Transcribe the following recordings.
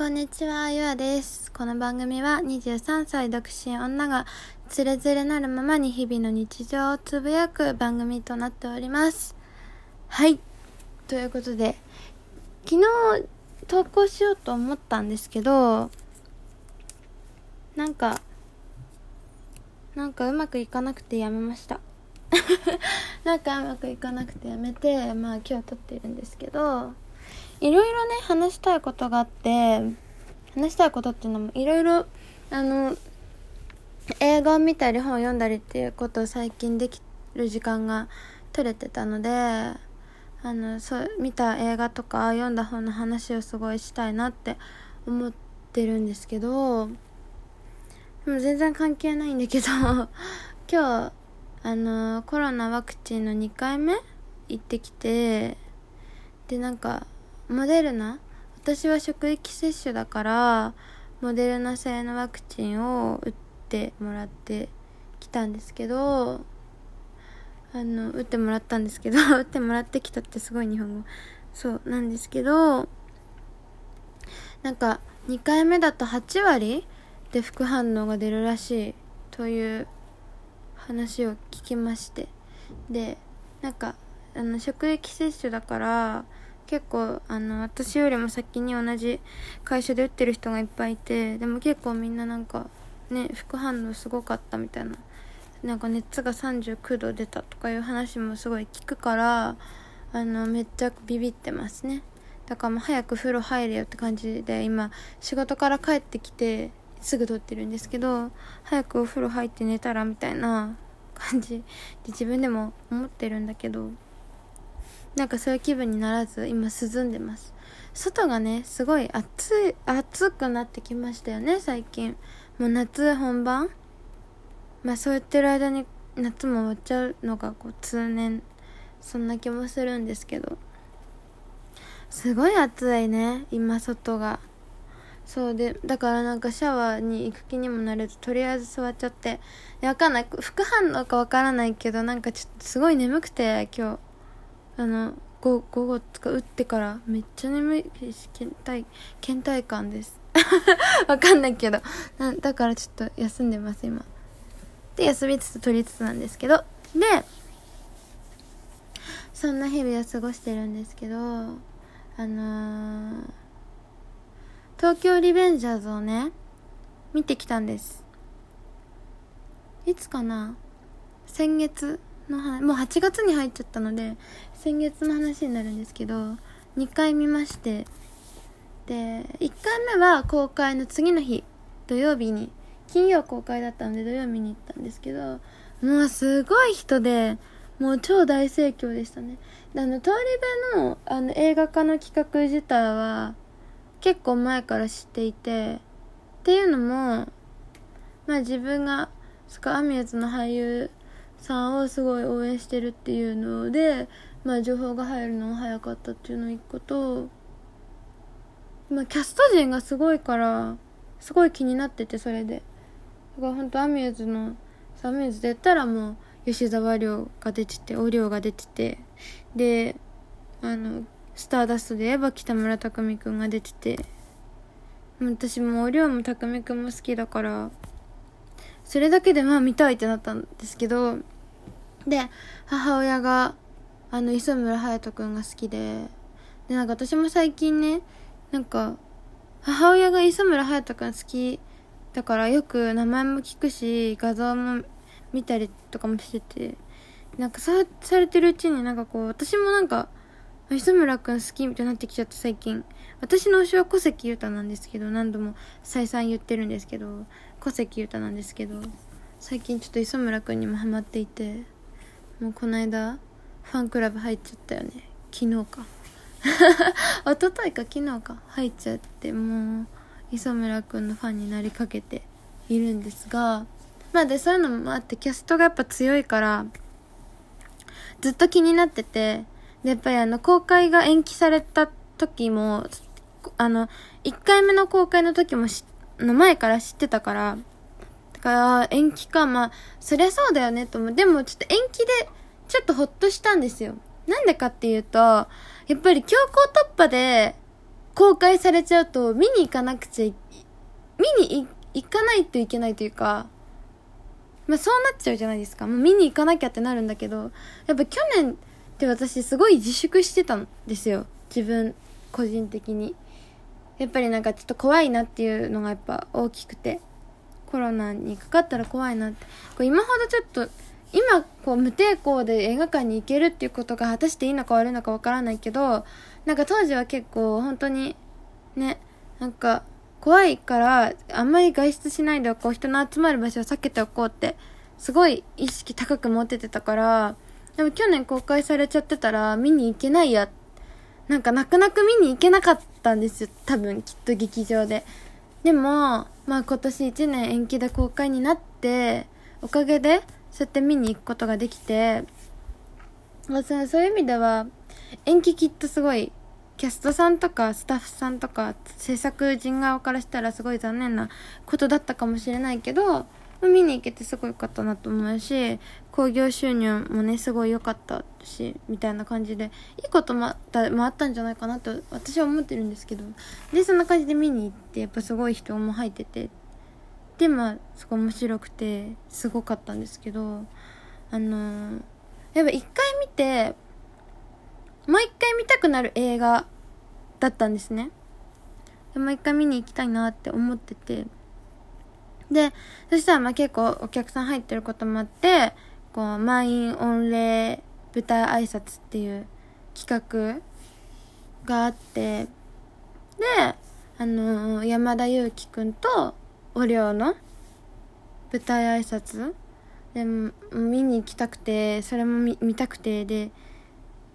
こんにちは、ゆあです。この番組は23歳独身女がつれづれなるままに日々の日常をつぶやく番組となっております。はい。ということで、昨日投稿しようと思ったんですけど、なんか、なんかうまくいかなくてやめました。なんかうまくいかなくてやめて、まあ今日撮ってるんですけど、いろいろね話したいことがあって話したいことっていうのもいろいろあの映画を見たり本を読んだりっていうことを最近できる時間が取れてたのであのそう見た映画とか読んだ本の話をすごいしたいなって思ってるんですけどでも全然関係ないんだけど 今日あのコロナワクチンの2回目行ってきてでなんかモデルナ？私は職域接種だからモデルナ製のワクチンを打ってもらってきたんですけどあの打ってもらったんですけど 打ってもらってきたってすごい日本語。そうなんですけどなんか2回目だと8割で副反応が出るらしいという話を聞きまして。でなんかあの職域接種だから結構あの私よりも先に同じ会社で打ってる人がいっぱいいてでも結構みんななんかね副反応すごかったみたいななんか熱が39度出たとかいう話もすごい聞くからあのめっちゃビビってますね。だからもう早く風呂入れよって感じで今仕事から帰ってきてすぐ撮ってるんですけど早くお風呂入って寝たらみたいな感じで自分でも思ってるんだけどなんかそういう気分にならず今涼んでます。外がねすごい暑い暑くなってきましたよね最近。もう夏本番。まあそう言ってる間に夏も終わっちゃうのがこう通年そんな気もするんですけど。すごい暑いね今外が。そうでだからなんかシャワーに行く気にもなれずとりあえず座っちゃって。わかんない。副反応かわからないけどなんかちょっとすごい眠くて今日。あの午午後とか打ってからめっちゃ眠いし倦怠倦怠感です。わかんないけど。なだからちょっと休んでます今。で休みつつ取りつつなんですけど。でそんな日々を過ごしてるんですけどあのー、東京リベンジャーズをね見てきたんです。いつかな？先月の話もう8月に入っちゃったので先月の話になるんですけど2回見まして。で1回目は公開の次の日土曜日に金曜公開だったので土曜日に行ったんですけどもうすごい人でもう超大盛況でしたね。であの通り部のあの映画化の企画自体は結構前から知っていてっていうのもまあ自分がスカアミューズの俳優さんをすごい応援してるっていうので、まあ、情報が入るのが早かったっていうの一個と、まあ、キャスト陣がすごいからすごい気になっててそれで。だから本当アミューズのアミューズで言ったらもう吉沢亮が出ててお亮が出ててであのスターダストで言えば北村匠海くんが出てて。私もお亮も匠海くんも好きだからそれだけでまあ見たいってなったんですけどで母親があの磯村勇斗くんが好きででなんか私も最近ねなんか母親が磯村勇斗くん好きだからよく名前も聞くし画像も見たりとかもしててなんかさされてるうちになんかこう私もなんか磯村くん好きみたいになってきちゃって最近。私の推しは小関裕太なんですけど何度も再三言ってるんですけど小関裕太なんですけど最近ちょっと磯村くんにもハマっていてもうこの間ファンクラブ入っちゃったよね。昨日か。一昨日か昨日か。入っちゃってもう磯村くんのファンになりかけているんですがまあでそういうのもあってキャストがやっぱ強いからずっと気になっててでやっぱりあの公開が延期された時もあの1回目の公開の時も知っの前から知ってたからだから延期かまあそりゃそうだよねと思うでもちょっと延期でちょっとほっとしたんですよなんでかっていうとやっぱり強行突破で公開されちゃうと見に行かなくちゃい、見に行かないといけないというか、まあそうなっちゃうじゃないですか。もう見に行かなきゃってなるんだけど、やっぱ去年って私すごい自粛してたんですよ。自分、個人的に。やっぱりなんかちょっと怖いなっていうのがやっぱ大きくて。コロナにかかったら怖いなって。こう今ほどちょっと、今こう無抵抗で映画館に行けるっていうことが果たしていいのか悪いのかわからないけど、なんか当時は結構本当に、ね、なんか怖いから、あんまり外出しないでおこう、人の集まる場所を避けておこうって、すごい意識高く持っててたから、でも去年公開されちゃってたら見に行けないやって。なんか泣く泣く見に行けなかったんですよ。多分、きっと劇場で。でも、まあ今年1年延期で公開になって、おかげで、そうやって見に行くことができて、まあ、そういう意味では、延期きっとすごいキャストさんとかスタッフさんとか制作陣側からしたらすごい残念なことだったかもしれないけど、見に行けてすごい良かったなと思うし、興行収入もね、すごい良かったし、みたいな感じで、いいこともあったもあったんじゃないかなと私は思ってるんですけど、で、そんな感じで見に行って、やっぱすごい人も入ってて、で、まあ、すごい面白くて、すごかったんですけど、あのー、やっぱ一回見て、もう一回見たくなる映画だったんですね。でもう一回見に行きたいなって思ってて。で、そしたらまあ結構お客さん入ってることもあって、こう、満員御礼舞台挨拶っていう企画があって、で、あのー、山田裕貴くんとお寮の舞台挨拶でも見に行きたくて、それも見見たくて、で、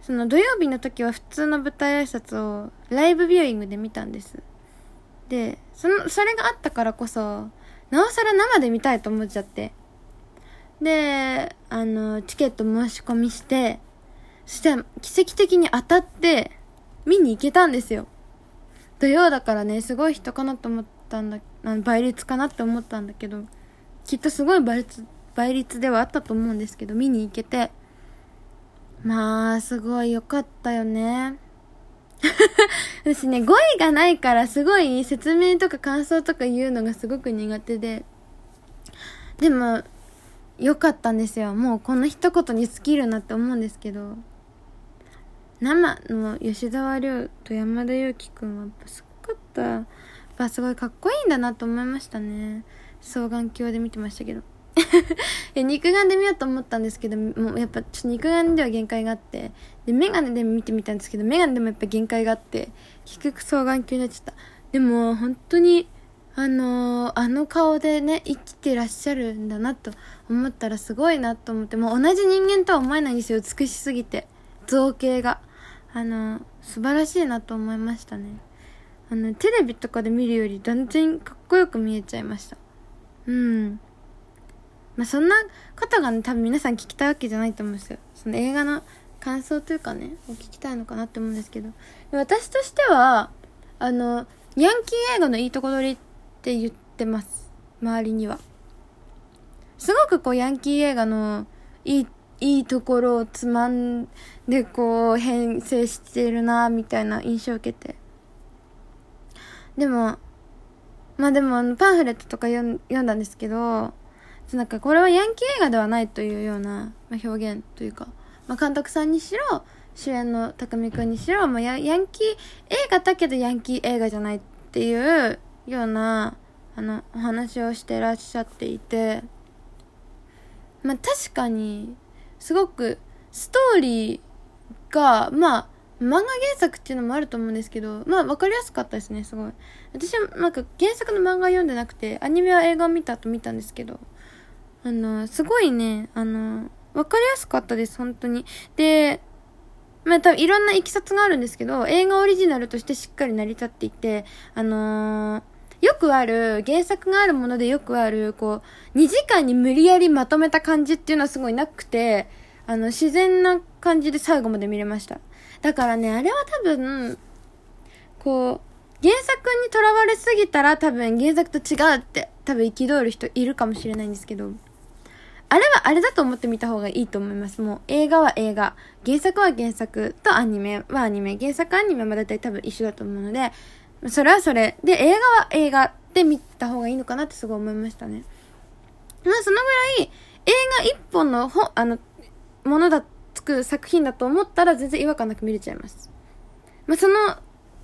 その土曜日の時は普通の舞台挨拶をライブビューイングで見たんです。で、その、それがあったからこそ、なおさら生で見たいと思っちゃって。で、あの、チケット申し込みして、そしたら奇跡的に当たって、見に行けたんですよ。土曜だからね、すごい人かなと思ったんだ、あの倍率かなって思ったんだけど、きっとすごい倍率、倍率ではあったと思うんですけど、見に行けて、まあ、すごい良かったよね。私ね、語彙がないからすごい説明とか感想とか言うのがすごく苦手で。でも、良かったんですよ。もうこの一言に尽きるなって思うんですけど。生の吉沢亮と山田裕貴くんはやっぱすごかった。やっぱすごいかっこいいんだなと思いましたね。双眼鏡で見てましたけど。肉眼で見ようと思ったんですけど、もうやっぱちょっと肉眼では限界があって、で、メガネで見てみたんですけど、メガネでもやっぱ限界があって、結局双眼鏡になっちゃった。でも、本当に、あのー、あの顔でね、生きてらっしゃるんだなと思ったらすごいなと思って、もう同じ人間とは思えないんですよ、美しすぎて。造形が。あのー、素晴らしいなと思いましたね。あの、テレビとかで見るより断然かっこよく見えちゃいました。うん。まあ、そんなことがね、多分皆さん聞きたいわけじゃないと思うんですよ。その映画の感想というかね、を聞きたいのかなって思うんですけど。私としては、あの、ヤンキー映画のいいとこ取りって言ってます。周りには。すごくこう、ヤンキー映画のいい、いいところをつまんでこう、編成してるな、みたいな印象を受けて。でも、まあでも、パンフレットとか読んだんですけど、なんかこれはヤンキー映画ではないというような、まあ、表現というか、まあ、監督さんにしろ、主演の匠くんにしろ、まあ、ヤヤンキー映画だけどヤンキー映画じゃないっていうような、あの、お話をしてらっしゃっていて、まあ確かに、すごくストーリーが、まあ、漫画原作っていうのもあると思うんですけど、まあ分かりやすかったですね、すごい。私はなんか原作の漫画読んでなくて、アニメは映画を見た後見たんですけど、あの、すごいね、あの、わかりやすかったです、本当に。で、まあ多分いろんな行きさつがあるんですけど、映画オリジナルとしてしっかり成り立っていて、あのー、よくある、原作があるものでよくある、こう、2時間に無理やりまとめた感じっていうのはすごいなくて、あの、自然な感じで最後まで見れました。だからね、あれは多分、こう、原作にとらわれすぎたら多分原作と違うって多分憤る人いるかもしれないんですけど、あれはあれだと思って見た方がいいと思います。もう映画は映画、原作は原作とアニメはアニメ、原作アニメは大体多分一緒だと思うので、それはそれ。で、映画は映画で見た方がいいのかなってすごい思いましたね。まあそのぐらい映画一本のほ、あの、ものだ、つく作品だと思ったら全然違和感なく見れちゃいます。まあその、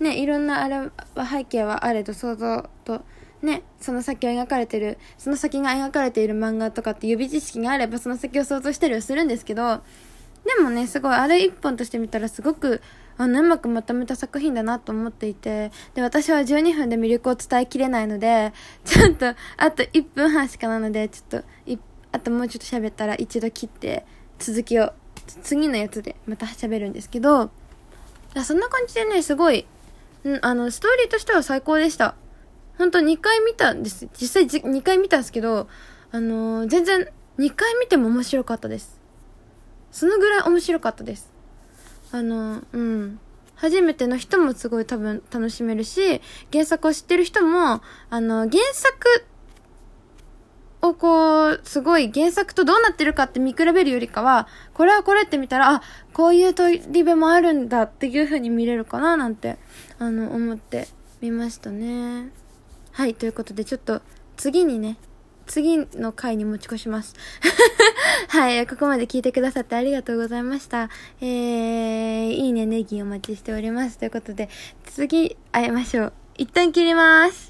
ね、いろんなあれは背景はあれと想像と、ね、その先を描かれてる、その先が描かれている漫画とかって予備知識があればその先を想像したりはするんですけど、でもね、すごい、あれ一本として見たらすごく、あの、うまくまとめた作品だなと思っていて、で、私は12分で魅力を伝えきれないので、ちょっと、あと1分半しかなので、ちょっと、あともうちょっと喋ったら一度切って、続きを、次のやつでまた喋るんですけど、そんな感じでね、すごい、ん、あの、ストーリーとしては最高でした。本当2回見たんです。実際2回見たんですけど、あのー、全然2回見ても面白かったです。そのぐらい面白かったです。あの、うん。初めての人もすごい多分楽しめるし、原作を知ってる人も、あの、原作をこう、すごい原作とどうなってるかって見比べるよりかは、これはこれって見たら、あ、こういう取り部もあるんだっていう風に見れるかななんて、あの、思ってみましたね。はい、ということでちょっと次にね、次の回に持ち越します。はい、ここまで聞いてくださってありがとうございました。えー、いいね、ネギお待ちしております。ということで、次会いましょう。一旦切ります。